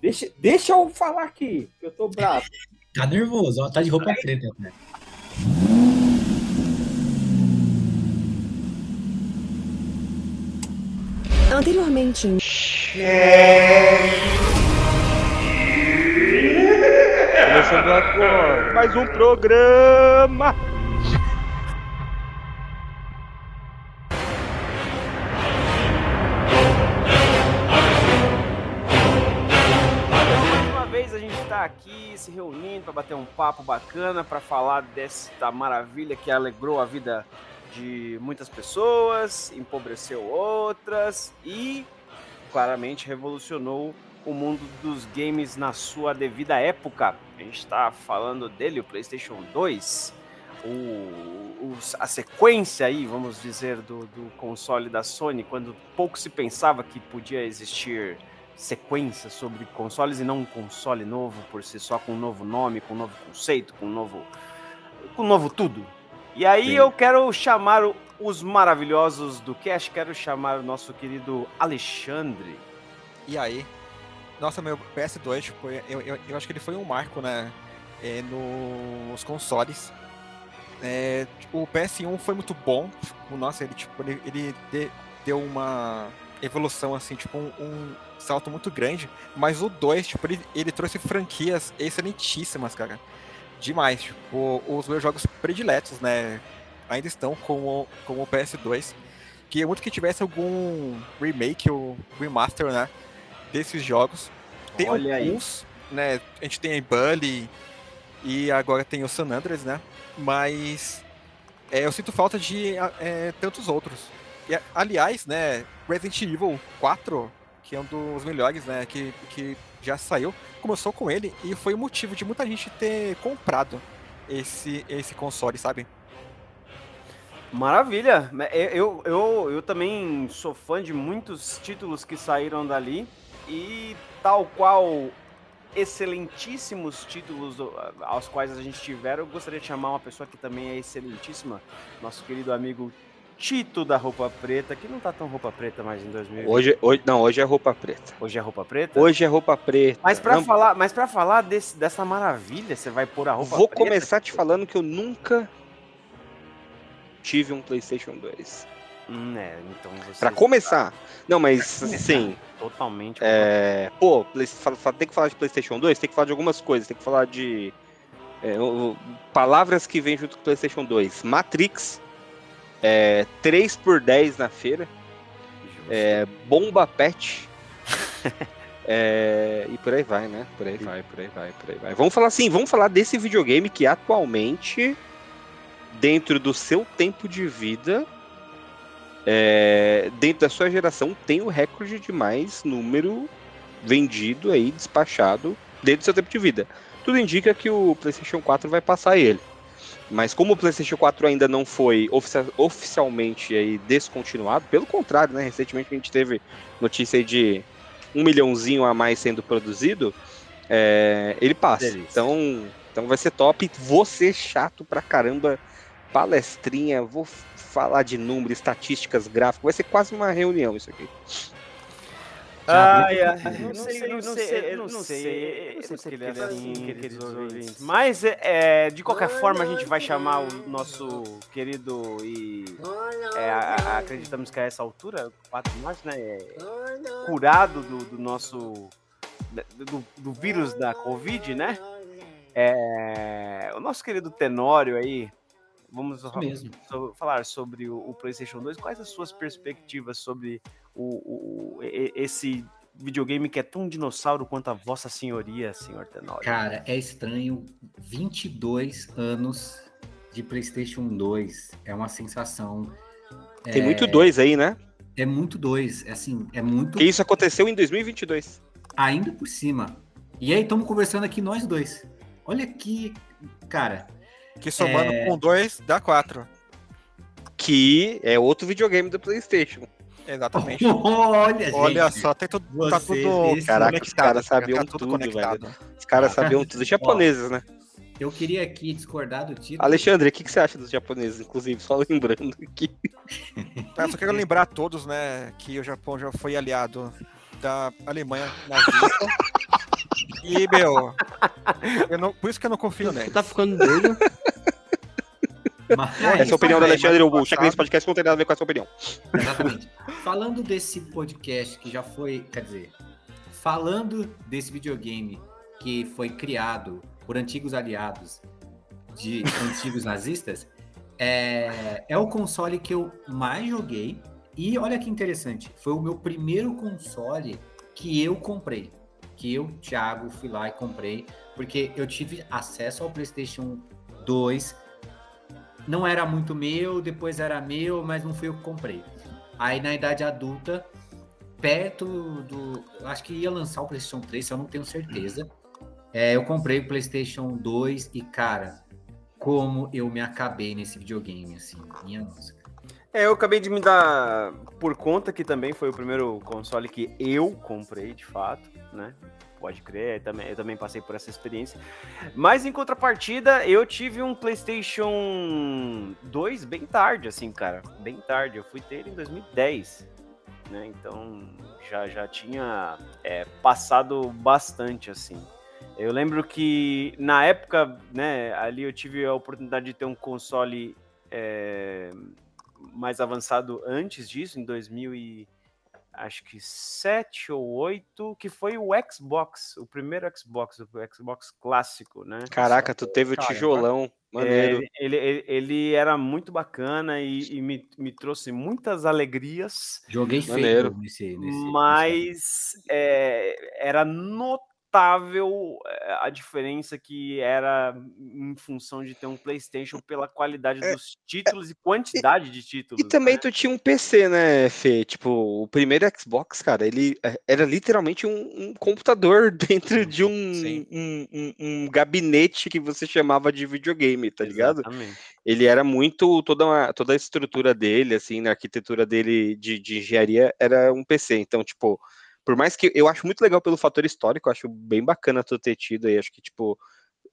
Deixa, deixa eu falar aqui, que eu tô bravo. Tá nervoso, ó, tá de roupa preta. Né? Anteriormente. Começando agora. Mais um programa. Aqui se reunindo para bater um papo bacana, para falar desta maravilha que alegrou a vida de muitas pessoas, empobreceu outras e claramente revolucionou o mundo dos games na sua devida época. A gente está falando dele, o PlayStation 2, o, o- a sequência aí, vamos dizer, do, do console da Sony, quando pouco se pensava que podia existir sequência sobre consoles e não um console novo por si só, com um novo nome, com um novo conceito, com um novo, com um novo tudo. E aí Sim. eu quero chamar os maravilhosos do cast, quero chamar o nosso querido Alexandre. E aí? Nossa, meu PS2, tipo, eu, eu, eu acho que ele foi um marco, né? é, nos consoles. É, tipo, o PS1 foi muito bom. Tipo, nossa, ele, tipo, ele, ele de- deu uma evolução, assim, tipo, um, um salto muito grande. Mas o 2, tipo, ele, ele trouxe franquias excelentíssimas, cara. Demais. Tipo, os meus jogos prediletos, né? Ainda estão com o, com o PS2. Queria muito que tivesse algum remake ou remaster, né? Desses jogos. Tem Olha aí. alguns, né? A gente tem a Bully e agora tem o San Andreas, né? Mas é, eu sinto falta de é, tantos outros. E, aliás, né? Resident Evil 4, que é um dos melhores, né? Que, que já saiu, começou com ele e foi o motivo de muita gente ter comprado esse, esse console, sabe? Maravilha! Eu, eu, eu também sou fã de muitos títulos que saíram dali e tal qual excelentíssimos títulos aos quais a gente tiver, eu gostaria de chamar uma pessoa que também é excelentíssima, nosso querido amigo Tito da Roupa Preta, que não tá tão roupa preta mais em 2020. Hoje, hoje, não, hoje é roupa preta. Hoje é roupa preta? Hoje é roupa preta. Mas pra Não, falar, mas pra falar desse, dessa maravilha, você vai pôr a roupa Vou preta? começar te falando que eu nunca tive um PlayStation 2. Hum, é, então você Pra começar. Não, mas sim. totalmente É, pô, tem que falar de PlayStation 2, tem que falar de algumas coisas, tem que falar de é, palavras que vêm junto com o PlayStation 2. Matrix, é, 3 por 10 na feira, é, Bomba Pet. é, e por aí vai, né? Por aí vai, por aí vai, por aí vai. Vamos falar assim, vamos falar desse videogame que atualmente, dentro do seu tempo de vida, é, dentro da sua geração, tem o recorde de mais número vendido aí, despachado, dentro do seu tempo de vida. Tudo indica que o PlayStation 4 vai passar ele. Mas como o PlayStation 4 ainda não foi oficia- oficialmente aí descontinuado, pelo contrário, né? Recentemente a gente teve notícia aí de um milhãozinho a mais sendo produzido, é, ele passa. Delícia. Então, então vai ser top. Vou ser chato pra caramba. Palestrinha, vou falar de números, estatísticas, gráficos. Vai ser quase uma reunião isso aqui. Ai, ai, Não não sei, sei, não não sei, não sei, não sei porque ele é é assim, assim, queridos ouvintes. Mas, é, é, de qualquer forma, a gente vai chamar o nosso querido e é, acreditamos que a essa altura, 4 de março, né, é curado do, do nosso, do, do vírus da Covid, né? É, o nosso querido Tenório aí, vamos so- falar sobre o, o PlayStation 2. Quais as suas perspectivas sobre o, o- esse videogame que é tão dinossauro quanto a Vossa Senhoria, senhor Tenório? Cara, é estranho. 22 anos de PlayStation 2. É uma sensação. Tem é, muito dois aí, né? É muito dois. É assim, é muito. Que isso aconteceu em 2022. Ainda por cima. E aí, estamos conversando aqui nós dois. Olha que. Cara, Que somando É. com dois dá quatro. Que é outro videogame do PlayStation. Exatamente. olha, gente. Olha só, tem tudo, tá tudo Caraca, os conectado, caras cara, sabiam tá tudo tudo, conectado. Os caras sabiam tudo. Os japoneses, né? Eu queria aqui discordar do título. Alexandre, o que, que você acha dos japoneses, inclusive? Só lembrando aqui. Tá, só quero lembrar a todos, né, que o Japão já foi aliado da Alemanha nazista. E, meu, eu não- por isso que eu não confio Você nele. tá ficando doido? Mas- Essa é a opinião do Alexandre, o Checklist Podcast não tem nada a ver com essa opinião. Exatamente. Falando desse podcast que já foi, quer dizer, falando desse videogame que foi criado por antigos aliados de antigos nazistas, é, é o console que eu mais joguei. E olha que interessante, foi o meu primeiro console que eu comprei. Que eu, Thiago, fui lá e comprei, porque eu tive acesso ao PlayStation 2 não era muito meu, depois era meu, mas não fui eu que comprei. Aí na idade adulta, perto do. Acho que ia lançar o PlayStation 3, se eu não tenho certeza. É, eu comprei o PlayStation 2 e, cara, como eu me acabei nesse videogame, assim. Minha nossa. É, eu acabei de me dar por conta que também foi o primeiro console que eu comprei, de fato, né? Pode crer, eu também, eu também passei por essa experiência. Mas em contrapartida, eu tive um PlayStation 2 bem tarde, assim, cara. Bem tarde. Eu fui ter ele em 2010, né? Então já, já tinha é, passado bastante, assim. Eu lembro que na época, né, ali eu tive a oportunidade de ter um console é, mais avançado antes disso, em 2000 e acho que 7 ou 8, que foi o Xbox, o primeiro Xbox, o Xbox clássico, né? Caraca, tu teve o tijolão. É, Maneiro. ele, ele, ele era muito bacana e, e me, me trouxe muitas alegrias, Joguei Maneiro. feio nesse. nesse mas é, era notável é, a diferença que era em função de ter um PlayStation pela qualidade dos títulos e quantidade de títulos. É, E também né? tu tinha um PC, né, Fê? Tipo, o primeiro Xbox, cara, ele é, era literalmente um, um computador dentro de um, Sim. um, um- um gabinete que você chamava de videogame, tá ligado? Exatamente. Ele era muito. Toda, uma- toda a estrutura dele, assim, na arquitetura dele de, de engenharia, era um PC. Então, tipo, por mais que. Eu acho muito legal pelo fator histórico, eu acho bem bacana tu ter tido aí. Acho que, tipo.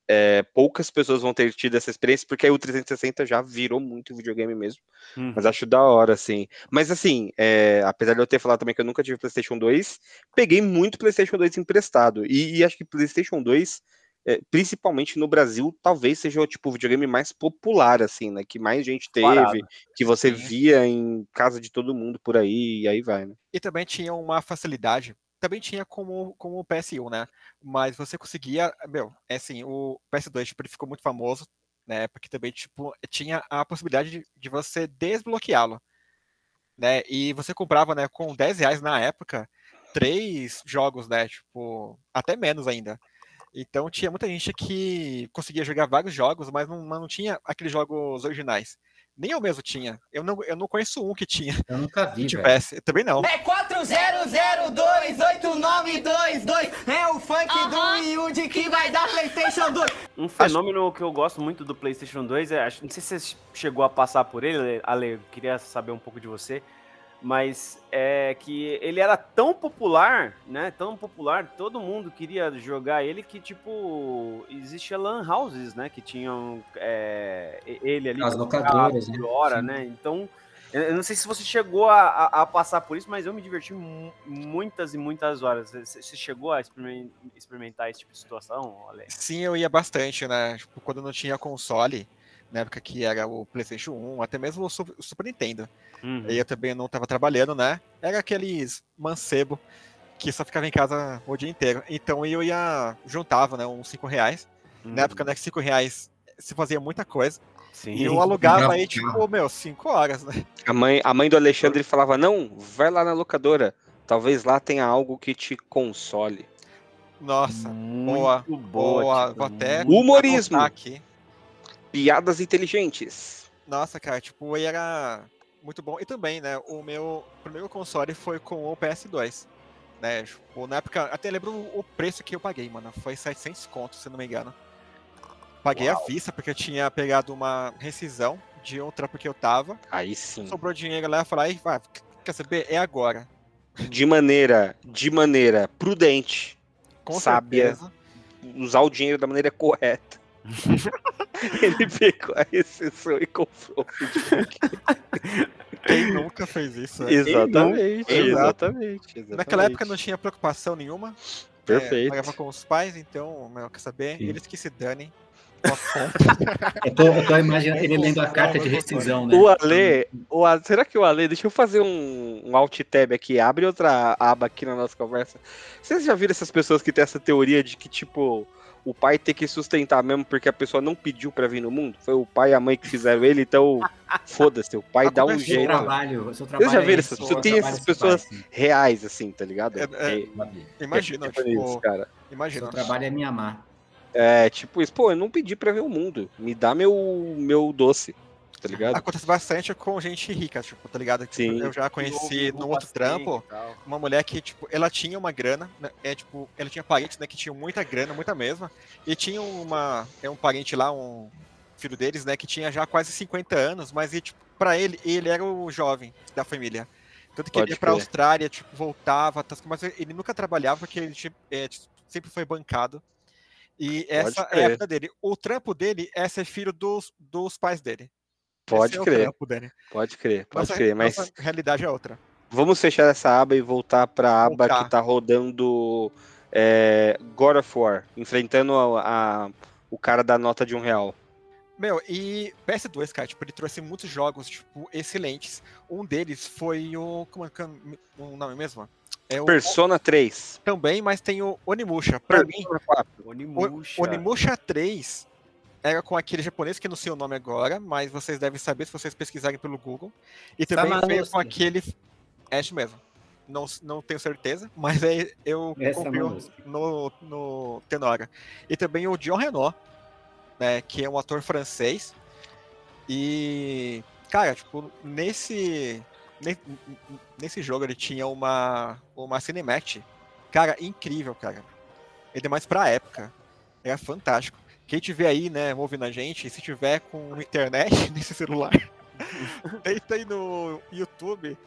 é, poucas pessoas vão ter tido essa experiência, porque aí o 360 já virou muito videogame mesmo. Uhum. Mas acho da hora, assim. Mas assim, é, apesar de eu ter falado também que eu nunca tive PlayStation 2, peguei muito PlayStation 2 emprestado. E, e acho que PlayStation 2, é, principalmente no Brasil, talvez seja o tipo o videogame mais popular, assim, né? Que mais gente teve, Parado. que você via em casa de todo mundo por aí, e aí vai, né? E também tinha uma facilidade. Também tinha como, como o PS1, né? Mas você conseguia. Meu, é assim, o PS2 tipo, ele ficou muito famoso, né? Porque também, tipo, tinha a possibilidade de, de você desbloqueá-lo. Né? E você comprava, né, com 10 reais na época, três jogos, né? Tipo, até menos ainda. Então tinha muita gente que conseguia jogar vários jogos, mas não, mas não tinha aqueles jogos originais. Nem eu mesmo tinha. Eu não, eu não conheço um que tinha. Eu nunca vi, tivesse. Também não. É 40028922. É o funk do Yudi que vai dar PlayStation 2. Um fenômeno que eu gosto muito do PlayStation 2 é, não sei se você chegou a passar por ele, Ale, eu queria saber um pouco de você, mas é que ele era tão popular, né? Tão popular, todo mundo queria jogar ele que tipo existia lan houses, né? Que tinham é, ele ali As por locadoras, né? hora, né? Então eu não sei se você chegou a, a- a passar por isso, mas eu me diverti mu- muitas e muitas horas. Você chegou a experimen- experimentar esse tipo de situação, Ale? Sim, eu ia bastante, né? Tipo, quando não tinha console, na época que era o PlayStation 1, até mesmo o Super Nintendo. Uhum. Aí eu também não tava trabalhando, né? Era aqueles mancebo que só ficava em casa o dia inteiro. Então eu ia, juntava, né, uns 5 reais. Na época, né, que 5 reais se fazia muita coisa. Sim. E eu alugava aí, tipo, meu, 5 horas, né? A mãe, a mãe do Alexandre falava: não, vai lá na locadora. Talvez lá tenha algo que te console. Nossa, muito boa, boa. boa. tipo, Vou até Humorismo. aqui. Piadas inteligentes. Nossa, cara, tipo, aí era muito bom. E também, né, o meu primeiro console foi com o PS2. Né, tipo, na época, até lembro o preço que eu paguei, mano. Foi 700 contos, se não me engano. Paguei à vista, porque eu tinha pegado uma rescisão de um trampo que eu tava. Aí sim. Sobrou dinheiro lá, eu falei, vai, quer saber? É agora. De maneira, de maneira prudente, Com Sábia. certeza. usar o dinheiro da maneira correta. Ele pegou a exceção e comprou o videogame. Quem nunca fez isso? né? Exatamente, exatamente, exatamente. Naquela época não tinha preocupação nenhuma. Perfeito. pagava com os pais, então, meu, quer saber? Sim. Eles que se danem. Eu tô, eu tô imaginando ele lendo a carta de rescisão, né? O Ale, o Ale, será que o Ale, deixa eu fazer um, um alt tab aqui, abre outra aba aqui na nossa conversa. Vocês já viram essas pessoas que têm essa teoria de que, tipo, o pai tem que sustentar mesmo porque a pessoa não pediu pra vir no mundo? Foi o pai e a mãe que fizeram ele, então foda-se, o pai dá um jeito. trabalho, seu Vocês trabalho já é viram esse, essas seu pessoas? Tem trabalho essas é pessoas pai, reais, assim, tá ligado? É, é. Sabia. Imagina, É isso, tipo, cara. imagina. Seu trabalho é me amar. É, tipo isso, pô, eu não pedi pra ver o mundo. Me dá meu, meu doce, tá ligado? Acontece bastante com gente rica, tipo, tá ligado? Tipo, Sim. Eu já conheci no outro trampo uma mulher que, tipo, ela tinha uma grana, né, é tipo, ela tinha parentes, né, que tinham muita grana, muita mesma, e tinha uma, é um parente lá, um filho deles, né, que tinha já quase 50 anos, mas, e, tipo, pra ele, ele era o jovem da família. Tanto que Pode ele ia pra crer. Austrália, tipo, voltava, mas ele nunca trabalhava, porque ele tipo, é, tipo, sempre foi bancado. E essa é a vida dele. O trampo dele é ser filho dos, dos pais dele. Pode Esse é o crer, trampo dele. pode crer, pode Nossa, crer. Mas nossa realidade é outra. vamos fechar essa aba e voltar pra aba Voltar. que tá rodando é, God of War, enfrentando a, a- o cara da nota de um real. Meu, e PS2, cara, tipo, ele trouxe muitos jogos, tipo, excelentes. Um deles foi o. Como é que é o nome mesmo? É o, Persona 3. também, mas tem o Onimusha. Pra mim, Persona 4. Onimusha. Onimusha 3 era com aquele japonês que não sei o nome agora, mas vocês devem saber se vocês pesquisarem pelo Google. E também veio Samanusuke. com aquele. É isso mesmo. Não, não tenho certeza, mas é, eu confio Samanusuke. no, no Tenora. E também o John Renault, né, que é um ator francês. E, cara, tipo, nesse, ne- nesse jogo ele tinha uma, uma cinematic, cara, incrível, cara. Ainda mais pra época. Era fantástico. Quem tiver aí, né, ouvindo a gente, se tiver com internet nesse celular, deita aí no YouTube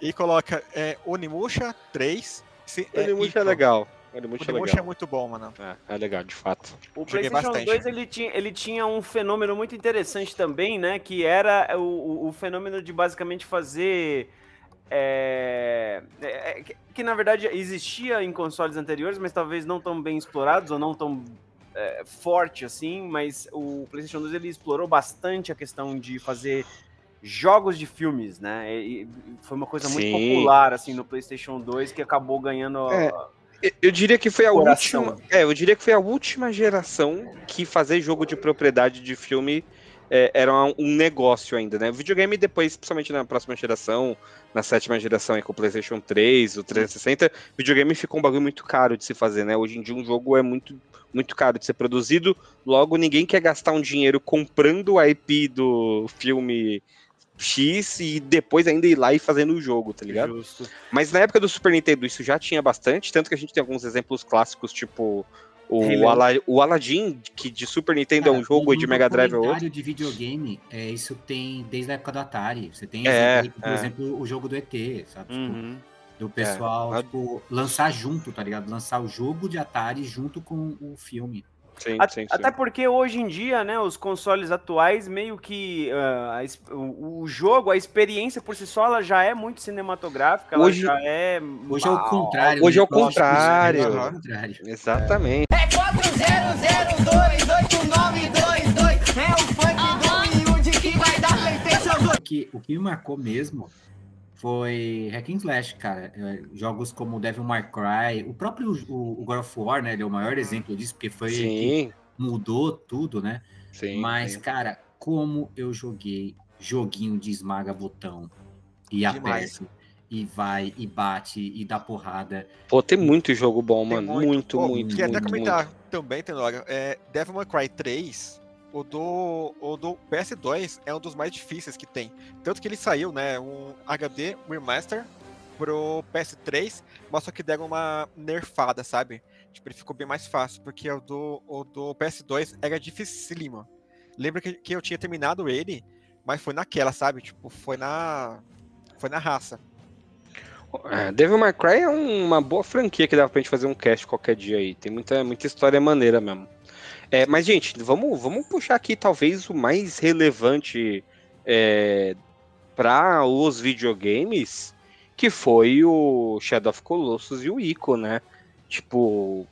e coloca é, Onimusha 3. Se, Onimusha é legal. Onimusha é Onimusha é legal. muito bom, mano. É, é legal, de fato. O Joguei PlayStation bastante. 2 ele tinha, ele tinha um fenômeno muito interessante também, né? Que era o, o- o fenômeno de basicamente fazer. é, é, que, que, na verdade existia em consoles anteriores, mas talvez não tão bem explorados ou não tão é, forte assim. Mas o PlayStation 2 ele explorou bastante a questão de fazer jogos de filmes, né? E, e foi uma coisa muito Sim. popular assim no PlayStation 2 que acabou ganhando. É. Eu- Eu diria que foi a Coração. última. É, eu diria que foi a última geração que fazer jogo de propriedade de filme é, era um negócio ainda, né? O videogame depois, principalmente na próxima geração, na sétima geração aí com o PlayStation 3, o 360, videogame ficou um bagulho muito caro de se fazer, né? Hoje em dia um jogo é muito, muito caro de ser produzido, logo ninguém quer gastar um dinheiro comprando o IP do filme X e depois ainda ir lá e fazendo o jogo, tá ligado? Justo. Mas na época do Super Nintendo isso já tinha bastante, tanto que a gente tem alguns exemplos clássicos, tipo o. Ala o Aladdin, que de Super Nintendo é um Cara, jogo e de Mega Drive é outro. de videogame, é, isso tem desde a época do Atari. Você tem, É, exemplo por é. exemplo, o jogo do ET, sabe? Tipo, Uhum. do pessoal, É. tipo, lançar junto, tá ligado? Lançar o jogo de Atari junto com o filme. Sim, A- sim, sim. Até porque hoje em dia, né, os consoles atuais, meio que ah, a o, o jogo, a experiência por si só, ela já é muito cinematográfica, ela Hoje- já é... Hoje é o contrário. Hoje é o contrário. hoje é o contrário. Exatamente. É 40028922. É o funk do Yudi que vai dar PlayStation 2. O que, o que me marcou mesmo foi Hack and Slash, cara. É, Jogos como Devil May Cry, o próprio o, o God of War, né? Ele é o maior exemplo disso, porque foi mudou tudo, né? sim. Mas, sim. cara, como eu joguei joguinho de esmaga botão e aperto e vai e bate e dá porrada. Pô, tem muito jogo bom, Tem mano. Muito, Pô, muito, Queria muito, até muito. comentar também, Tenora, é, Devil May Cry 3, o do, o do PS2 é um dos mais difíceis que tem. Tanto que ele saiu, né, um HD Remaster pro PS3, mas só que deram uma nerfada, sabe? Tipo, ele ficou bem mais fácil, porque o do, o do PS2 era dificílimo. Lembra que, que eu tinha terminado ele, mas foi naquela, sabe? Tipo, foi na. Foi na raça. É, Devil May Cry é um- uma boa franquia que dá pra gente fazer um cast qualquer dia aí. Tem muita, muita história maneira mesmo. É, mas, gente, vamos, vamos puxar aqui talvez o mais relevante é, para os videogames, que foi o Shadow of Colossus e o Ico, né? Tipo,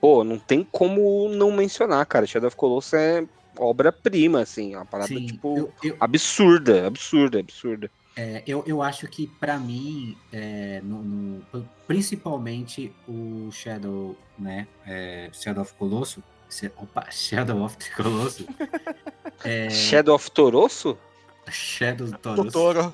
pô, não tem como não mencionar, cara. Shadow of Colossus é obra-prima, assim, uma parada, Sim, tipo, eu- eu, absurda, absurda, absurda. É, eu, eu acho que pra mim, é, no- no- principalmente o Shadow, né? é, Shadow of Colossus. Se- Opa, Shadow of the Colossus. É, Shadow of Torosso? Shadow of. Totoro.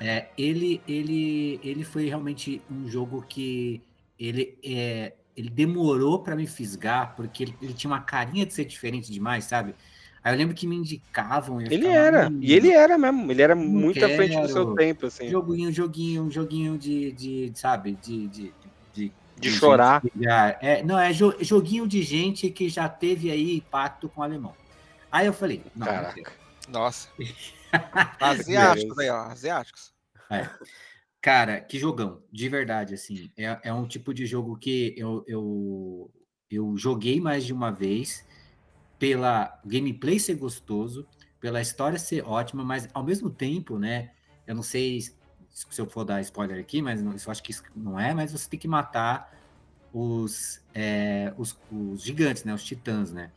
É, ele, ele, ele foi realmente um jogo que ele, é, ele demorou pra me fisgar, porque ele, ele tinha uma carinha de ser diferente demais, sabe? Aí eu lembro que me indicavam. eu Ele era, "Hum, e ele era mesmo, ele era Não muito à frente do seu quero. tempo, assim. Joguinho, joguinho, joguinho de, de sabe, de, de, de, De chorar. é, não, é jo- joguinho de gente que já teve aí pacto com o alemão. Aí eu falei, não, não Caraca. quero. Nossa. Asiáticos aí, ó. Asiáticos. Cara, que jogão, de verdade, assim. É, é um tipo de jogo que eu, eu, eu joguei mais de uma vez, pela gameplay ser gostoso, pela história ser ótima, mas ao mesmo tempo, né? Eu não sei se eu for dar spoiler aqui, mas não, isso eu acho que isso não é, mas você tem que matar os, é, os, os gigantes, né? Os titãs, né?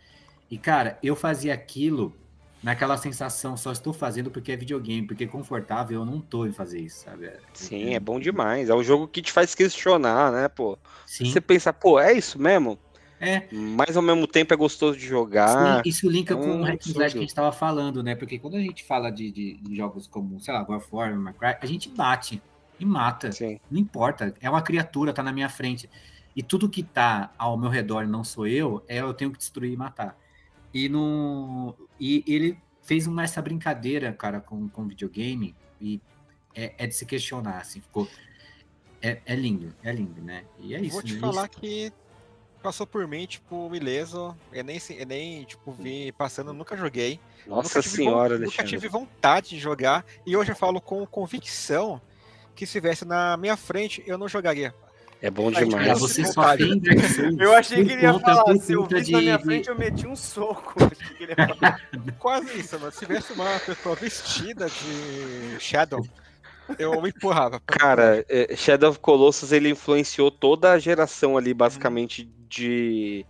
E, cara, eu fazia aquilo naquela sensação, só estou fazendo porque é videogame, porque confortável eu não tô em fazer isso, sabe? Sim, é bom demais. É um jogo que te faz questionar, né, pô? Sim, Você pensa, pô, é isso mesmo? É. Mas ao mesmo tempo é gostoso de jogar. Sim, isso linka com um o hack and slash que a gente estava falando, né? Porque quando a gente fala de, de- de jogos como, sei lá, God of War, Cry, a gente bate e mata. Sim. Não importa, é uma criatura, tá na minha frente. E tudo que tá ao meu redor e não sou eu, é eu tenho que destruir e matar. E, no, e ele fez uma, essa brincadeira, cara, com, com videogame, e é, é de se questionar, assim, ficou... É, é lindo, é lindo, né? E é isso, Vou te né? falar Isso- que passou por mim, tipo, ileso. Eu nem, eu nem tipo, vi passando, nunca joguei. Nossa nunca senhora, von- Nunca tive vontade de jogar. E hoje eu falo com convicção que se estivesse na minha frente, eu não jogaria. É bom Ai, demais. Cara, você só vontade. tem Eu achei que ele ia falar, se eu visse na minha frente, eu meti um soco. Achei que ele ia falar. Quase isso, mano. Se tivesse uma pessoa vestida de Shadow, eu me empurrava. Cara, é, Shadow of Colossus ele influenciou toda a geração ali, basicamente, de.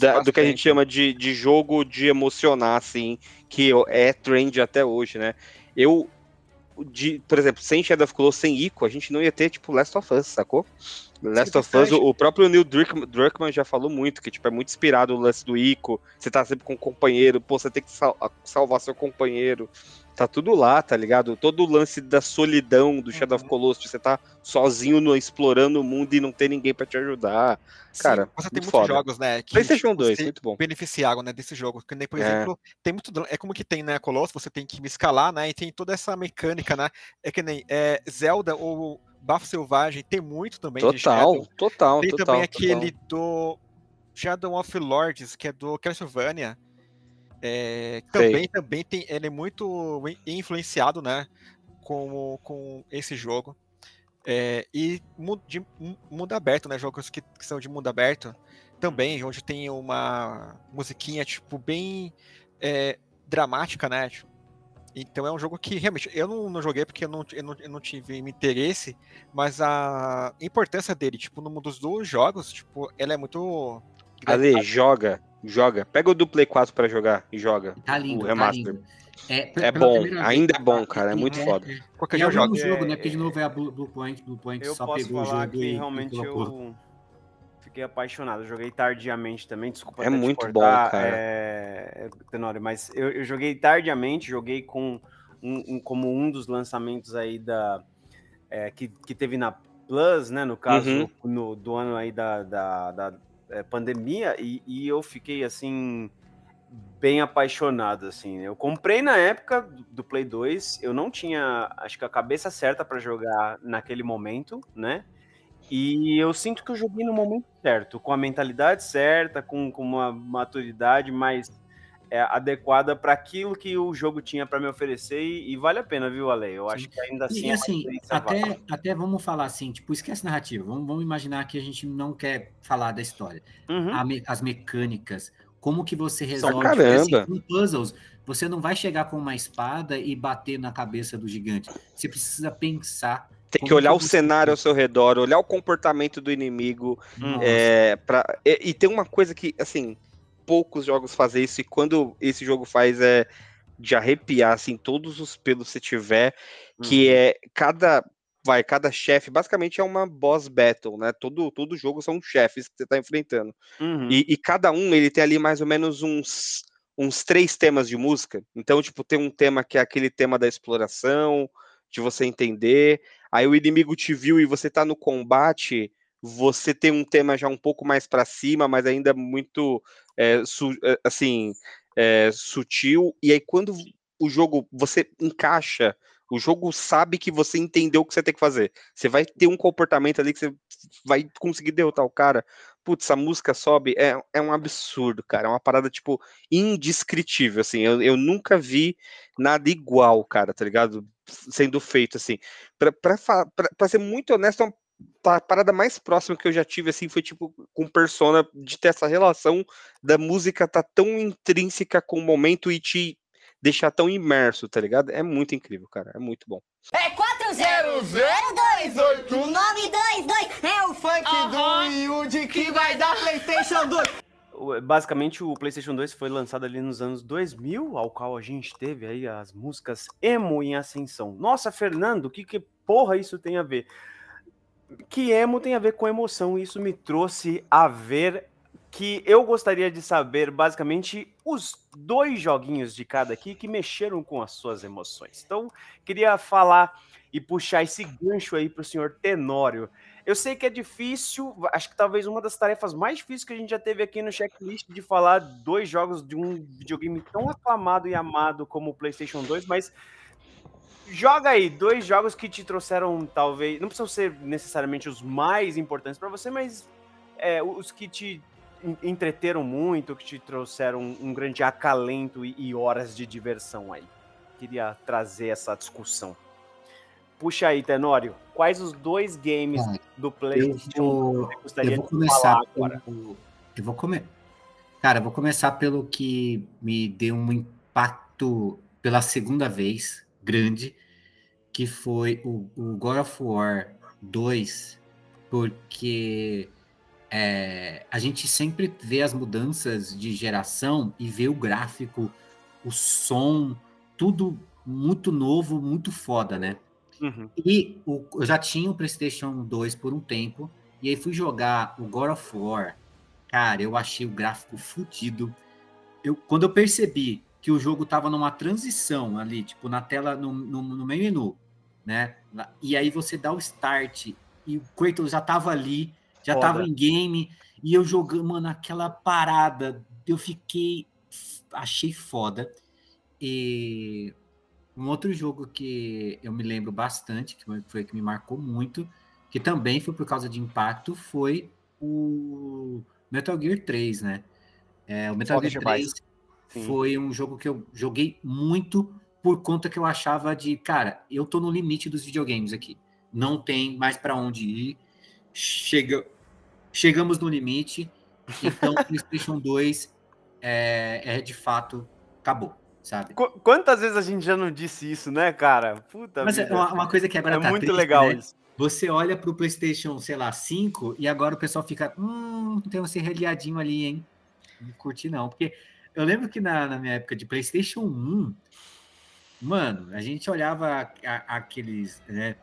da- do que a gente chama de, de jogo de emocionar, assim, que é trend até hoje, né? Eu, de, por exemplo, sem Shadow of sem Ico, a gente não ia ter, tipo, Last of Us, sacou? Last of Us, o, o próprio Neil Druckmann, já falou muito, que, tipo, é muito inspirado no lance do Ico, você tá sempre com um companheiro, pô, você tem que sal- salvar seu companheiro, tá tudo lá, tá ligado? Todo o lance da solidão do Shadow of Uhum. Colossus, de você tá sozinho no, explorando o mundo e não ter ninguém pra te ajudar. Sim, cara, você tem muito muitos foda. jogos, né? Que, PlayStation tipo, 2, se muito bom. beneficiaram, né, desse jogo. Que nem, por É. exemplo, tem muito. É como que tem, né, Colosso, você tem que escalar, né? E tem toda essa mecânica, né? É que nem é, Zelda ou Bafo Selvagem, tem muito também Total, Shadow. total, Tem total. também total. aquele do Shadow of Lords, que é do Castlevania. É, Sei. também, também tem, ele é muito in- influenciado, né, com, com esse jogo. É, e de mu- mundo aberto, né, jogos que, que são de mundo aberto, também, onde tem uma musiquinha, tipo, bem é, dramática, né, tipo, então é um jogo que realmente eu não, não joguei porque eu não, eu, não, eu não tive interesse, mas a importância dele, tipo, no mundo dos dois jogos, tipo, ela é muito. Ale, joga, joga. Pega o do Play 4 pra jogar e joga. Tá lindo, o tá remaster. lindo. É, É bom, primeira ainda vez, é bom, tá? cara, é muito foda. Qualquer E é o jogo. jogo, né? É, Porque de novo é a Blue, Blue Point, Blue Point Eu só posso pegou o falar jogo que e, realmente e eu fiquei apaixonado. Eu joguei tardiamente também, desculpa É muito bom, cara. É... Tenório, mas eu, eu joguei tardiamente, joguei com um, um- como um dos lançamentos aí da é, que, que teve na Plus, né? No caso Uhum. no, do ano aí da, da, da, é, pandemia e, e eu fiquei assim bem apaixonado assim. Eu comprei na época do Play 2, eu não tinha, acho que a cabeça certa para jogar naquele momento, né? E eu sinto que eu joguei no momento certo, com a mentalidade certa, com, com uma maturidade mais é, adequada para aquilo que o jogo tinha para me oferecer e, e vale a pena, viu, Ale? Eu acho que ainda assim E é assim, até, até vamos falar assim, tipo, esquece narrativa. Vamos, vamos imaginar que a gente não quer falar da história. Uhum. A me- as mecânicas, como que você resolve. porque, assim, com puzzles, você não vai chegar com uma espada e bater na cabeça do gigante. Você precisa pensar Tem que olhar o cenário ao seu redor, olhar o comportamento do inimigo. Hum. É, pra, e, e tem uma coisa que, assim, poucos jogos fazem isso, e quando esse jogo faz é de arrepiar, assim, todos os pelos que você tiver, que Uhum. é cada. Vai, cada chefe basicamente é uma boss battle, né? Todo, todo jogo são chefes que você tá enfrentando. Uhum. E, e cada um, ele tem ali mais ou menos uns, uns três temas de música. Então, tipo, tem um tema que é aquele tema da exploração, de você entender. Aí o inimigo te viu e você tá no combate, você tem um tema já um pouco mais pra cima, mas ainda muito, é, su- é, assim, é, sutil. E aí quando o jogo, você encaixa, o jogo sabe que você entendeu o que você tem que fazer. Você vai ter um comportamento ali que você vai conseguir derrotar o cara. Putz, a música sobe, é, é um absurdo, cara. É uma parada, tipo, indescritível, assim. Eu, eu nunca vi nada igual, cara, tá ligado? Sendo feito, assim. Pra ser muito honesto, é uma pa- parada mais próxima que eu já tive, assim, foi, tipo, com Persona, de ter essa relação da música tá tão intrínseca com o momento e te deixar tão imerso, tá ligado? É muito incrível, cara. É muito bom. É 40028922 É o funk do Yudi que vai dar Playstation 2 O- Basicamente, o PlayStation 2 foi lançado ali nos anos 2000, ao qual a gente teve aí as músicas emo em ascensão. Nossa, Fernando, que, que porra isso tem a ver? Que emo tem a ver com emoção, isso me trouxe a ver que eu gostaria de saber, basicamente, os dois joguinhos de cada aqui que mexeram com as suas emoções. Então, queria falar e puxar esse gancho aí para o senhor Tenório. Eu sei que é difícil, acho que talvez uma das tarefas mais difíceis que a gente já teve aqui no checklist de falar dois jogos de um videogame tão aclamado e amado como o PlayStation 2, mas joga aí dois jogos que te trouxeram, talvez, não precisam ser necessariamente os mais importantes para você, mas é, os que te en- entreteram muito, que te trouxeram um grande acalento e horas de diversão aí. Queria trazer essa discussão. Puxa aí, Tenório. Quais os dois games do Eu PlayStation vou, você gostaria eu vou de começar falar agora? pelo, eu vou come, cara, eu vou começar pelo que me deu um impacto pela segunda vez grande, que foi o, o God of War 2, porque é, a gente sempre vê as mudanças de geração e vê o gráfico, o som, tudo muito novo, muito foda, né? Uhum. E o- eu já tinha o PlayStation 2 por um tempo, e aí fui jogar o God of War. Cara, eu achei o gráfico fudido. Eu, quando eu percebi que o jogo tava numa transição ali, tipo, na tela, no, no, no meio menu, né? E aí você dá o start, e o Kratos já tava ali, já Foda. tava em game, e eu jogando, mano, aquela parada, eu fiquei. Achei foda. E um outro jogo que eu me lembro bastante, que foi- que me marcou muito, que também foi por causa de impacto, foi o Metal Gear 3, né? É, o Metal Foda Gear demais. 3 Sim. foi um jogo que eu joguei muito por conta que eu achava de, cara, eu tô no limite dos videogames aqui. Não tem mais para onde ir. Chega, chegamos no limite. Então, o PlayStation 2 é, é de fato acabou, sabe? Qu- Quantas vezes a gente já não disse isso, né, cara? Puta Mas é vida. uma, uma coisa que agora É tá muito triste, legal né? isso. Você olha pro PlayStation, sei lá, 5 e agora o pessoal fica, hum, tem um serralhadinho ali, hein? Não curti não, porque eu lembro que na, na minha época de PlayStation 1, mano, a gente olhava a- a- aqueles, né,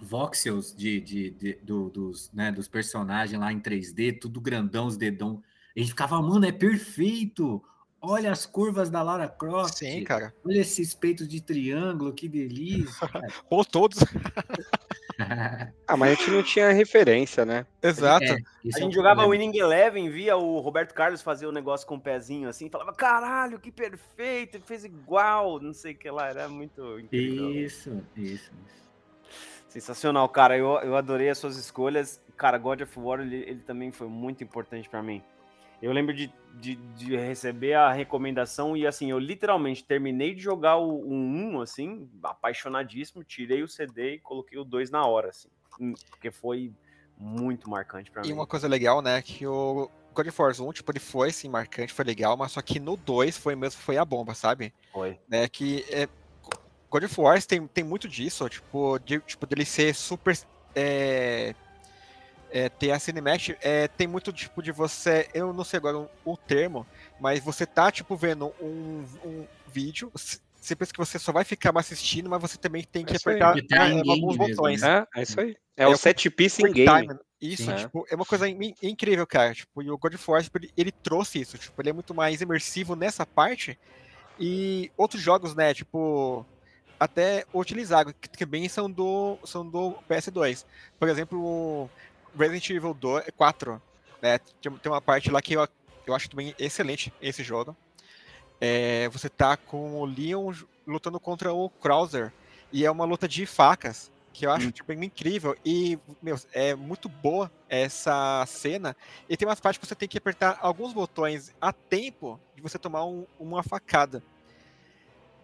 voxels de, de, de- do- dos, né, dos personagens lá em 3D, tudo grandão, os dedão. A gente ficava, mano, é perfeito! Olha as curvas da Lara Croft. Sim, cara. Olha esses peitos de triângulo, que delícia. Ou todos. Ah, mas a gente não tinha referência, né? Exato. É, A é gente jogava problema. Winning Eleven, via o Roberto Carlos fazer o negócio com o pezinho assim, falava, caralho, que perfeito, ele fez igual, não sei o que lá, era muito incrível. Isso, isso. Sensacional, cara, eu, eu adorei as suas escolhas. Cara, God of War, ele, ele também foi muito importante pra mim. Eu lembro de, de, de receber a recomendação e, assim, eu literalmente terminei de jogar o, o 1, assim, apaixonadíssimo, tirei o CD e coloquei o 2 na hora, assim, hum, porque foi muito marcante pra E mim. uma coisa legal, né, que o God of War 1, tipo, ele foi, sim, marcante, foi legal, mas só que no 2 foi mesmo, foi a bomba, sabe? Foi. Né, que é, God of War tem, tem muito disso, tipo, de, tipo, dele ser super. É, é, ter a cinematic, é, tem muito tipo de você. Eu não sei agora o, o termo, mas você tá, tipo, vendo um, um vídeo. Você pensa que você só vai ficar assistindo, mas você também tem que É aí. apertar é, alguns mesmo, botões. né? É, é isso aí. É, É o set piece em game. time. Isso, Sim. tipo, é uma coisa in- incrível, cara. Tipo, e o God of War, tipo, ele, ele trouxe isso. Tipo, ele é muito mais imersivo nessa parte. E outros jogos, né, tipo, até utilizaram, que também são do, são do PS2. Por exemplo, o Resident Evil 2, 4, né, tem uma parte lá que eu, eu acho também excelente esse jogo. É, você tá com o Leon lutando contra o Krauser. E é uma luta de facas, que eu acho tipo, incrível. E, meu, é muito boa essa cena. E tem umas partes que você tem que apertar alguns botões a tempo de você tomar um- uma facada.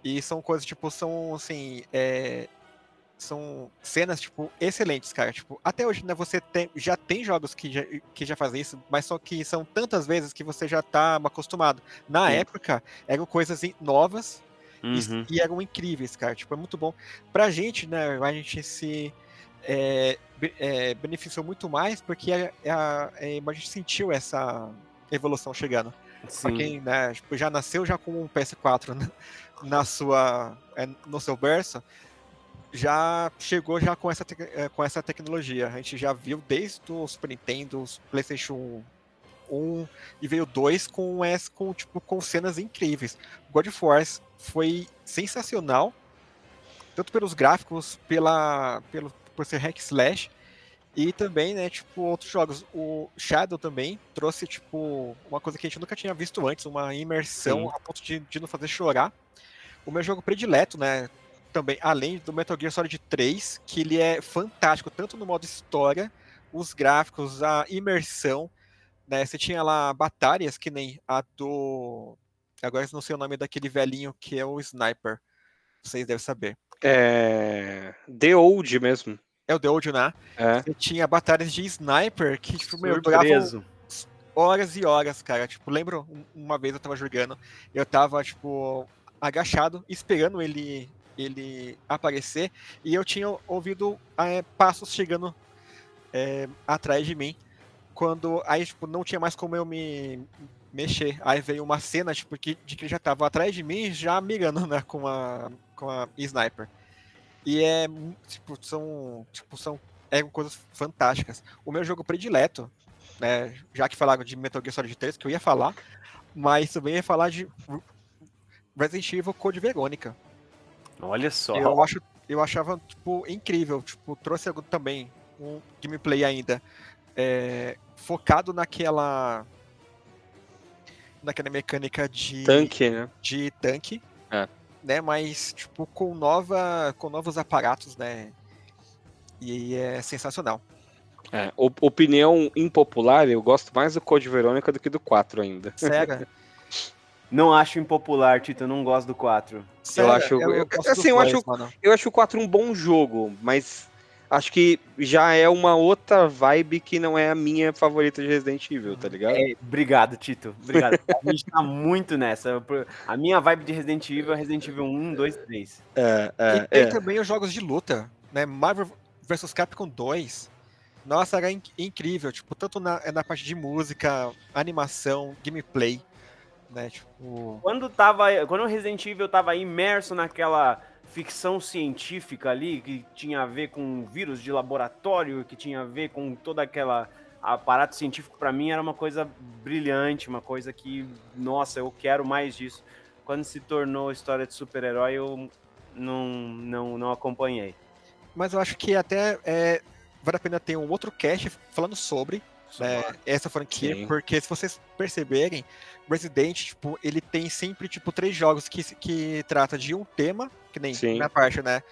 E são coisas, tipo, são assim. é, são cenas, tipo, excelentes, cara. Tipo, até hoje, né, você tem, já tem jogos que já, que já fazem isso, mas só que são tantas vezes que você já tá acostumado. Na Sim. época, eram coisas novas e- Uhum. e eram incríveis, cara. Tipo, é muito bom. Pra gente, né, a gente se é, é, beneficiou muito mais porque a, a, é, a gente sentiu essa evolução chegando. Pra Sim. quem né, tipo, já nasceu já com um PS4 na, na sua, é, no seu berço, já chegou já com essa, é, com essa tecnologia. A gente já viu desde o Super Nintendo, os PlayStation 1 e veio dois com essa, com tipo com cenas incríveis. God of War foi sensacional, tanto pelos gráficos, pela pelo por ser hack slash e também, né, tipo, outros jogos. O Shadow também trouxe, tipo, uma coisa que a gente nunca tinha visto antes, uma imersão Sim. a ponto de, de não fazer chorar. O meu jogo predileto, né, também, além do Metal Gear Solid 3, que ele é fantástico, tanto no modo história, os gráficos, a imersão, né, você tinha lá batalhas que nem a do... Agora eu não sei o nome daquele velhinho que é o Sniper, vocês devem saber. É. The Old mesmo. É o The Old, né? É. Você tinha batalhas de Sniper que, tipo, meu, duravam horas e horas, cara. Tipo, lembro um- uma vez eu tava jogando, eu tava, tipo, agachado, esperando ele ele aparecer, e eu tinha ouvido é, passos chegando é, atrás de mim. Quando aí, tipo, não tinha mais como eu me mexer. Aí veio uma cena, tipo, que, de que ele já tava atrás de mim, já mirando, né, com a, com a sniper. E é, tipo, são, tipo, são, eram coisas fantásticas. O meu jogo predileto, né, já que falaram de Metal Gear Solid 3, que eu ia falar, mas também ia falar de Resident Evil Code Verônica. Olha só. Eu acho, eu achava tipo incrível, tipo trouxe algo também um gameplay ainda é, focado naquela naquela mecânica de Tanque, né? de tanque, É. né? Mas tipo com nova com novos aparatos, né? E é sensacional. É, op- opinião impopular, eu gosto mais do Code Verônica do que do 4 ainda. Sério, Não acho impopular, Tito. Eu não gosto do 4. sério, acho- eu- gosto assim, eu acho- mano. Eu acho o 4 um bom jogo, mas acho que já é uma outra vibe que não é a minha favorita de Resident Evil, tá ligado? É, obrigado, Tito. Obrigado. A gente tá muito nessa. A minha vibe de Resident Evil é Resident Evil 1, 2, 3. É, E é, tem é. também os jogos de luta, né? Marvel vs Capcom 2. Nossa, era in- incrível, tipo, tanto na, na parte de música, animação, gameplay, né? Tipo, Quando, tava, quando o Resident Evil tava imerso naquela ficção científica ali, que tinha a ver com vírus de laboratório, que tinha a ver com toda aquela aparato científico, pra mim era uma coisa brilhante, uma coisa que, nossa, eu quero mais disso. Quando se tornou história de super-herói, eu não, não, não acompanhei. mas eu acho que até é, vale a pena ter um outro cast falando sobre né, essa franquia, Sim. porque se vocês perceberem, Resident, tipo, ele tem sempre, tipo, três jogos que, que trata de um tema, que nem Sim. na parte, né,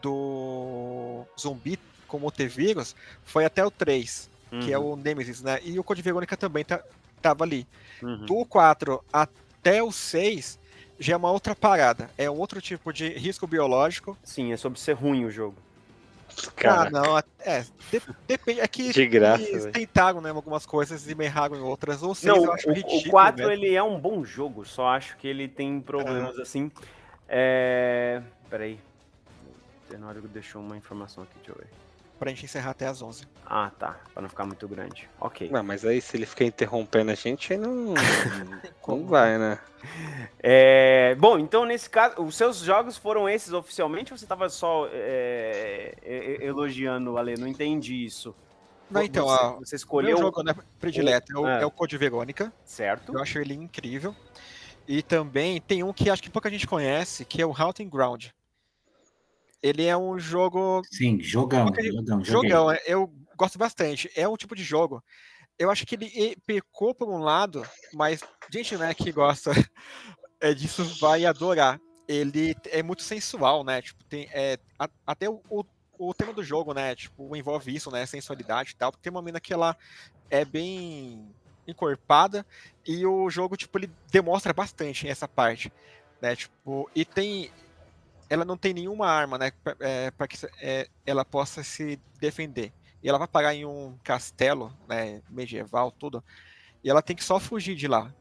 do zumbi como o T-Vírus, foi até o 3, que é Uhum, o Nemesis, né, e o Code Verônica também tá, tava ali. uhum. Do 4 até o 6, já é uma outra parada, é um outro tipo de risco biológico. Sim, é sobre ser ruim o jogo. Cara, Ah, não, é, de- depende, é que de graça, eles tentaram, né, algumas coisas e me erraram em outras, ou 6 Não, eu acho o, ridículo, o 4 né? ele é um bom jogo, só acho que ele tem problemas assim. É... Peraí. Tenório deixou uma informação aqui, deixa eu ver. Pra gente encerrar até as 11. Ah, tá. Pra não ficar muito grande. Ok. Não, mas aí se ele ficar interrompendo a gente, aí não, não vai, né? É, bom, então nesse caso, os seus jogos foram esses oficialmente ou você tava só é, é, elogiando, Ale? Não entendi isso. Não, então, você, a- você O escolheu. meu jogo né, predileto é o, é o Code Verônica. Certo. Eu acho ele incrível. E também tem um que acho que pouca gente conhece, que é o Haunting Ground. Ele é um jogo Sim, jogão, jogão. Jogão, é- eu gosto bastante. É um tipo de jogo. Eu acho que ele pecou por um lado, mas gente né, que gosta é, disso vai adorar. Ele é muito sensual, né? Tipo, tem, é, a- até o, o, o tema do jogo, né? Tipo, envolve isso, né? Sensualidade e tal. Porque tem uma mina que ela é bem encorpada e o jogo, tipo, ele demonstra bastante essa parte, né? Tipo, e tem ela não tem nenhuma arma, né, para que é, ela possa se defender. E ela vai parar em um castelo, né, medieval, tudo, e ela tem que só fugir de lá.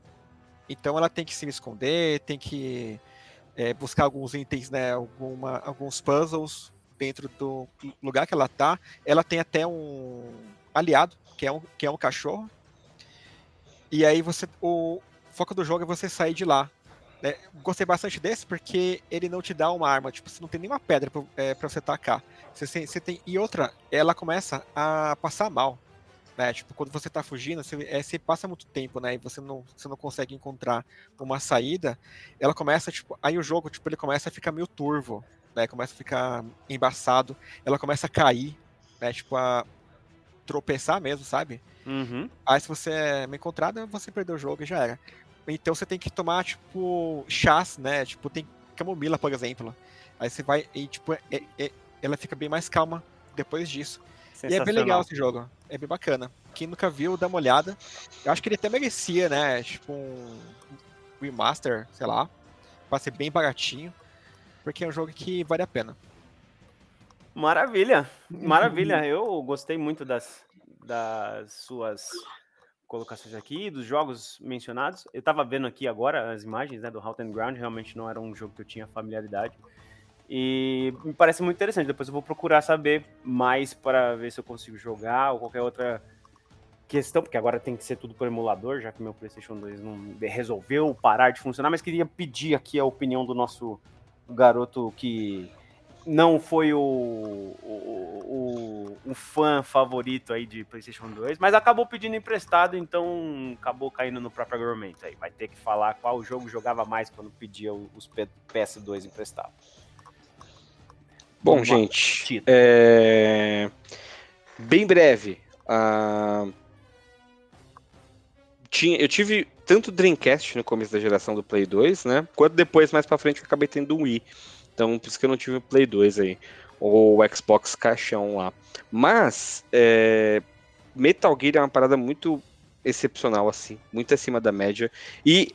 Então ela tem que se esconder, tem que é, buscar alguns itens, né, alguma, alguns puzzles dentro do lugar que ela tá. Ela tem até um aliado, que é um, que é um cachorro. E aí você, o foco do jogo é você sair de lá, né, gostei bastante desse porque ele não te dá uma arma, tipo, você não tem nenhuma pedra pra, é, pra você atacar. Você, você- tem. E outra, ela começa a passar mal. Né? Tipo, quando você tá fugindo, você, é, você passa muito tempo, né? E você não, você não consegue encontrar uma saída. Ela começa, tipo, aí o jogo, tipo, ele começa a ficar meio turvo, né? Começa a ficar embaçado, ela começa a cair, né? Tipo, a tropeçar mesmo, sabe? Uhum. Aí se você é meio encontrada, você perdeu o jogo e já era. Então você tem que tomar, tipo, chás, né? Tipo, tem camomila, por exemplo. Aí você vai e, tipo, é- é- ela fica bem mais calma depois disso. E é bem legal esse jogo. É bem bacana. Quem nunca viu, dá uma olhada. Eu acho que ele até merecia, né? Tipo, um remaster, sei lá. Pra ser bem baratinho. Porque é um jogo que vale a pena. Maravilha, maravilha. Eu gostei muito das, das suas colocações aqui, dos jogos mencionados. Eu tava vendo aqui agora as imagens né, do Halt and Ground, realmente não era um jogo que eu tinha familiaridade. E me parece muito interessante. Depois eu vou procurar saber mais para ver se eu consigo jogar ou qualquer outra questão, porque agora tem que ser tudo por emulador, já que meu PlayStation 2 não resolveu parar de funcionar. Mas queria pedir aqui a opinião do nosso garoto que não foi o, o, o, o fã favorito aí de PlayStation 2, mas acabou pedindo emprestado, então acabou caindo no próprio argumento aí. Vai ter que falar qual jogo jogava mais quando pedia os P- PS2 emprestados. Bom, Vamos gente, é, bem breve. ah, Tinha, eu tive tanto Dreamcast no começo da geração do Play 2, né? Quanto depois, mais pra frente, eu acabei tendo um Wii. Então, por isso que eu não tive o Play 2 aí. Ou o Xbox caixão lá. Mas, é, Metal Gear é uma parada muito excepcional, assim. Muito acima da média. E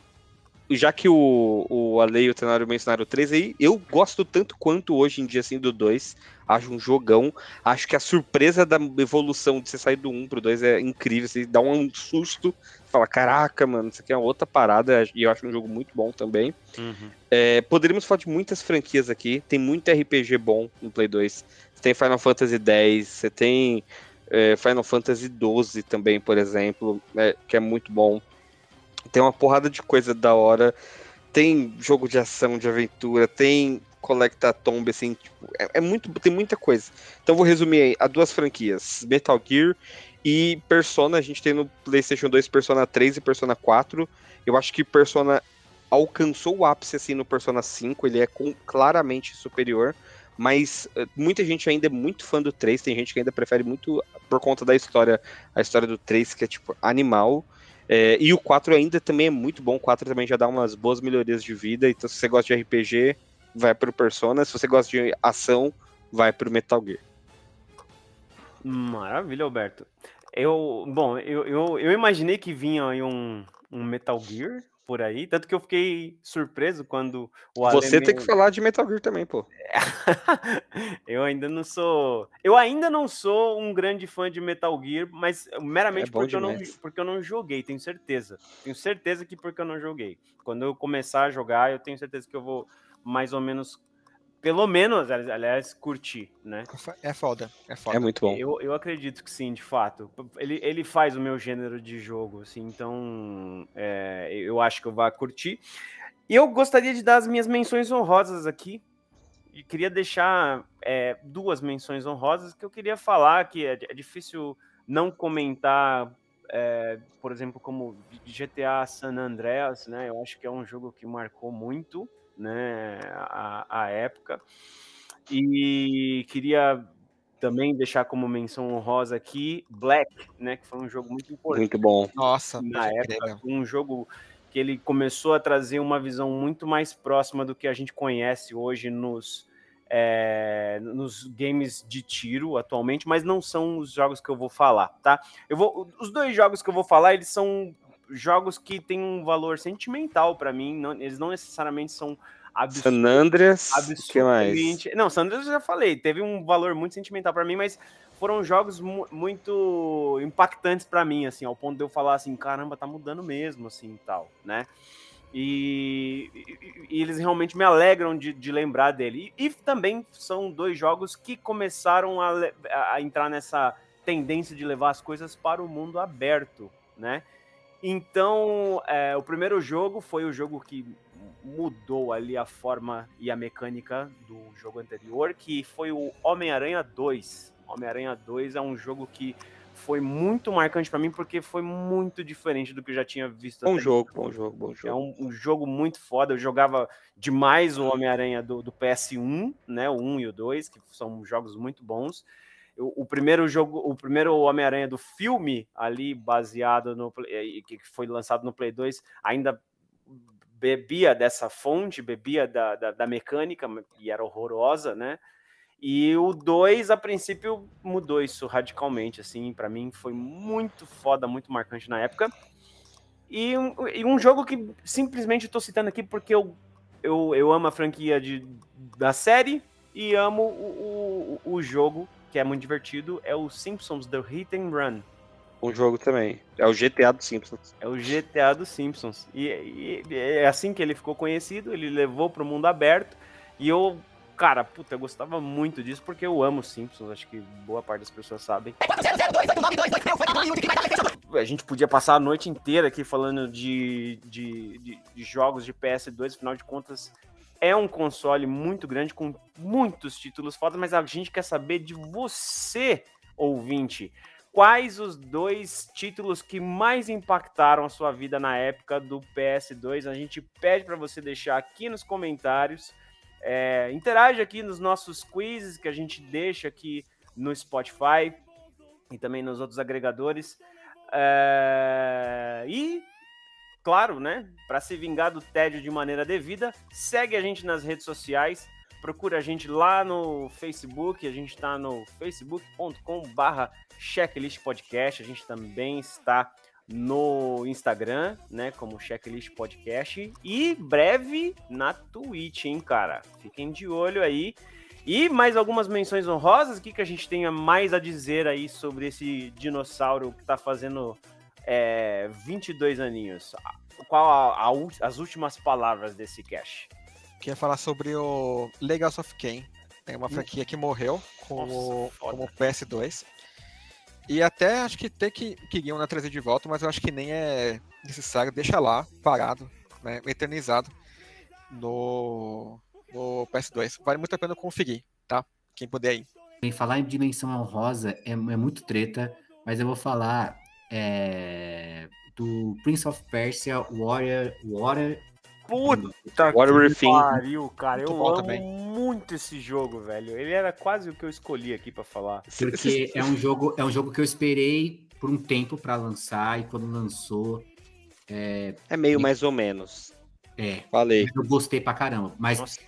já que o, o Ale e o Tenário mencionaram o 3 aí, eu gosto tanto quanto hoje em dia, assim, do 2. Acho um jogão. Acho que a surpresa da evolução de você sair do 1 pro 2 é incrível. Você dá um susto. Fala, caraca, mano, isso aqui é outra parada. E eu acho um jogo muito bom também. É, poderíamos falar de muitas franquias aqui. Tem muito RPG bom no Play 2. Você tem Final Fantasy X, você tem é, Final Fantasy XII também, por exemplo, é, que é muito bom. Tem uma porrada de coisa da hora. Tem jogo de ação, de aventura, tem Collecta Tomb, assim, tipo, é, é muito, tem muita coisa. Então vou resumir aí, a duas franquias, Metal Gear e Persona, a gente tem no PlayStation 2 Persona 3 e Persona 4. Eu acho que Persona alcançou o ápice assim no Persona 5, ele é com- claramente superior, mas eh, muita gente ainda é muito fã do 3, tem gente que ainda prefere muito por conta da história, a história do 3 que é tipo animal. É, e o 4 ainda também é muito bom, o 4 também já dá umas boas melhorias de vida, então se você gosta de RPG, vai pro Persona, se você gosta de ação, vai pro Metal Gear. Maravilha, Alberto. Eu, bom, eu, eu, eu imaginei que vinha aí um, um Metal Gear por aí, tanto que eu fiquei surpreso quando o Ale Você tem me- que falar de Metal Gear também, pô. eu ainda não sou. Eu ainda não sou um grande fã de Metal Gear, mas meramente É porque, eu não, porque eu não joguei, tenho certeza. Tenho certeza que porque eu não joguei. Quando eu começar a jogar, eu tenho certeza que eu vou mais ou menos pelo menos, ali- aliás, curti, né? É foda, é foda. É muito bom. Eu, eu acredito que sim, de fato. Ele, ele faz o meu gênero de jogo, assim, então é, eu acho que eu vou curtir. E eu gostaria de dar as minhas menções honrosas aqui. E queria deixar é, duas menções honrosas que eu queria falar, que é, é difícil não comentar, é, por exemplo, como GTA San Andreas, né? Eu acho que é um jogo que marcou muito, né, a, a época. E queria também deixar como menção honrosa aqui Black, né, que foi um jogo muito importante Muito bom. Nossa, na época, um jogo que ele começou a trazer uma visão muito mais próxima do que a gente conhece hoje nos, é, nos games de tiro atualmente, mas não são os jogos que eu vou falar, tá? Eu vou, os dois jogos que eu vou falar, eles são jogos que têm um valor sentimental para mim, não- eles não necessariamente são absurdos. San Andreas, o que mais? Absurdamente. Não, Sanders eu já falei, teve um valor muito sentimental pra mim, mas foram jogos mu- muito impactantes pra mim, assim, ao ponto de eu falar assim, caramba, tá mudando mesmo, assim, e tal, né? E, e- e eles realmente me alegram de, de lembrar dele. E, e também são dois jogos que começaram a- a entrar nessa tendência de levar as coisas para o mundo aberto, né? Então, é, o primeiro jogo foi o jogo que mudou ali a forma e a mecânica do jogo anterior, que foi o Homem-Aranha 2. Homem-Aranha 2 é um jogo que foi muito marcante pra mim porque foi muito diferente do que eu já tinha visto. Bom jogo, então. bom jogo, bom É jogo. um, um jogo muito foda. Eu jogava demais o Homem-Aranha do, do PS1, né? O 1 e o 2, que são jogos muito bons. Eu- o primeiro jogo, o primeiro Homem-Aranha do filme, ali baseado no eh, que foi lançado no Play 2, ainda bebia dessa fonte, bebia da, da, da mecânica, e era horrorosa, né? E o 2, a princípio, mudou isso radicalmente, assim, para mim foi muito foda, muito marcante na época. E um, e um jogo que simplesmente estou citando aqui porque eu, eu, eu amo a franquia de, da série e amo o, o, o jogo, que é muito divertido, é o Simpsons The Hit and Run. Bom jogo também. É o GTA dos Simpsons. É o GTA dos Simpsons. E, e- e é assim que ele ficou conhecido, ele levou para o mundo aberto. E eu, cara, puta, eu gostava muito disso porque eu amo Simpsons. Acho que boa parte das pessoas sabem. A gente podia passar a noite inteira aqui falando de, de, de- de jogos de PS2, afinal de contas. É um console muito grande, com muitos títulos fodas, mas a gente quer saber de você, ouvinte. Quais os dois títulos que mais impactaram a sua vida na época do PS2? A gente pede para você deixar aqui nos comentários. É, interage aqui nos nossos quizzes que a gente deixa aqui no Spotify e também nos outros agregadores. É, e, claro, né? Para se vingar do tédio de maneira devida, segue a gente nas redes sociais. Procura a gente lá no Facebook. A gente está no facebook.com/barra Checklist Podcast. A gente também está no Instagram, né, como Checklist Podcast e breve na Twitch, hein, cara. Fiquem de olho aí. E mais algumas menções honrosas, o que, que a gente tem a mais a dizer aí sobre esse dinossauro que tá fazendo é, 22 aninhos? Qual a- a as últimas palavras desse cast? Queria falar sobre o Legals of Kain. É uma franquia que morreu com Nossa, o, foda. como PS2. E até acho que tem que queriam né, trazer de volta, mas eu acho que nem é necessário. Deixa lá, parado, né, eternizado no, no PS2. Vale muito a pena conferir, tá? Quem puder ir. Bem, falar em dimensão honrosa é, é muito treta, mas eu vou falar é, do Prince of Persia Warrior, Warrior Puta Warrior que pariu, cara. Muito eu amo também. muito esse jogo, velho. Ele era quase o que eu escolhi aqui pra falar. Porque é um jogo, é um jogo que eu esperei por um tempo pra lançar e quando lançou, É meio mais ou menos. é, Falei. eu gostei pra caramba. Mas Nossa,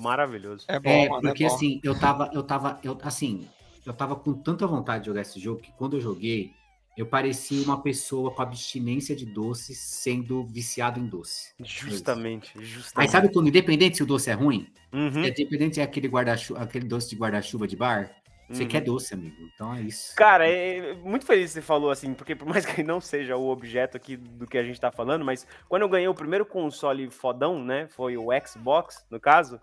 maravilhoso. É bom, é, mano, porque é bom. assim, eu tava, eu tava, eu assim, eu tava com tanta vontade de jogar esse jogo que quando eu joguei, eu parecia uma pessoa com abstinência de doces sendo viciado em doce. Justamente, Aí justamente. sabe quando, independente se o doce é ruim, Uhum. é independente é aquele guarda-chuva, aquele doce de guarda-chuva de bar, você Uhum. quer doce, amigo. Então é isso. Cara, é, é muito feliz que você falou assim, porque por mais que não seja o objeto aqui do que a gente tá falando, mas quando eu ganhei o primeiro console fodão, né, foi o Xbox, no caso,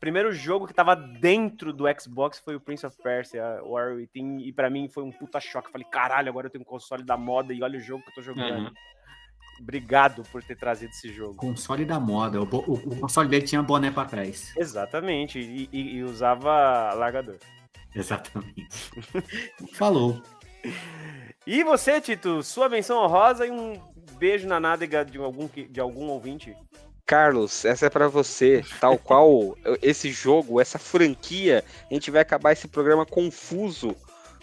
primeiro jogo que tava dentro do Xbox foi o Prince of Persia, War Within, e pra mim foi um puta choque. Falei, caralho, agora eu tenho um console da moda e olha o jogo que eu tô jogando. Uhum. Obrigado por ter trazido esse jogo. Console da moda. O, o- o console dele tinha boné pra trás. Exatamente, e, e- e usava largador. Exatamente. Falou. E você, Tito, sua menção honrosa e um beijo na nádega de algum, de algum ouvinte? Carlos, essa é pra você. Tal qual esse jogo, essa franquia, a gente vai acabar esse programa confuso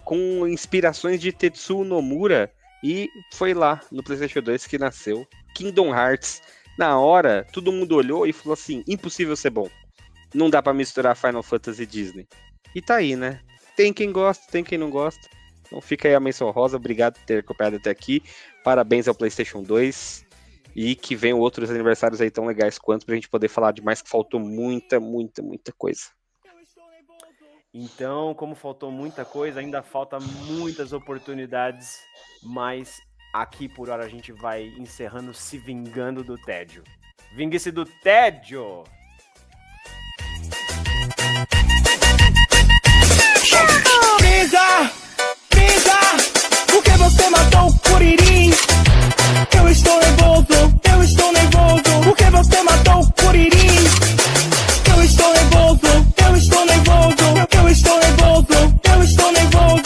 com inspirações de Tetsuo Nomura e foi lá no PlayStation 2 que nasceu Kingdom Hearts. Na hora, todo mundo olhou e falou assim: impossível ser bom. Não dá pra misturar Final Fantasy e Disney. E tá aí, né? Tem quem gosta, tem quem não gosta. Então fica aí a menção rosa. Obrigado por ter acompanhado até aqui. Parabéns ao PlayStation 2 e que venham outros aniversários aí tão legais quanto pra gente poder falar de mais que faltou muita, muita, muita coisa. Então, como faltou muita coisa, ainda falta muitas oportunidades, mas aqui por hora a gente vai encerrando se vingando do tédio. Vingue-se do tédio! Pisa, pisa, porque você matou o Curirim. Eu estou nervoso, eu estou nervoso, porque você matou o Curirim. Eu estou nervoso, eu estou nervoso, eu estou nervoso, eu estou nervoso.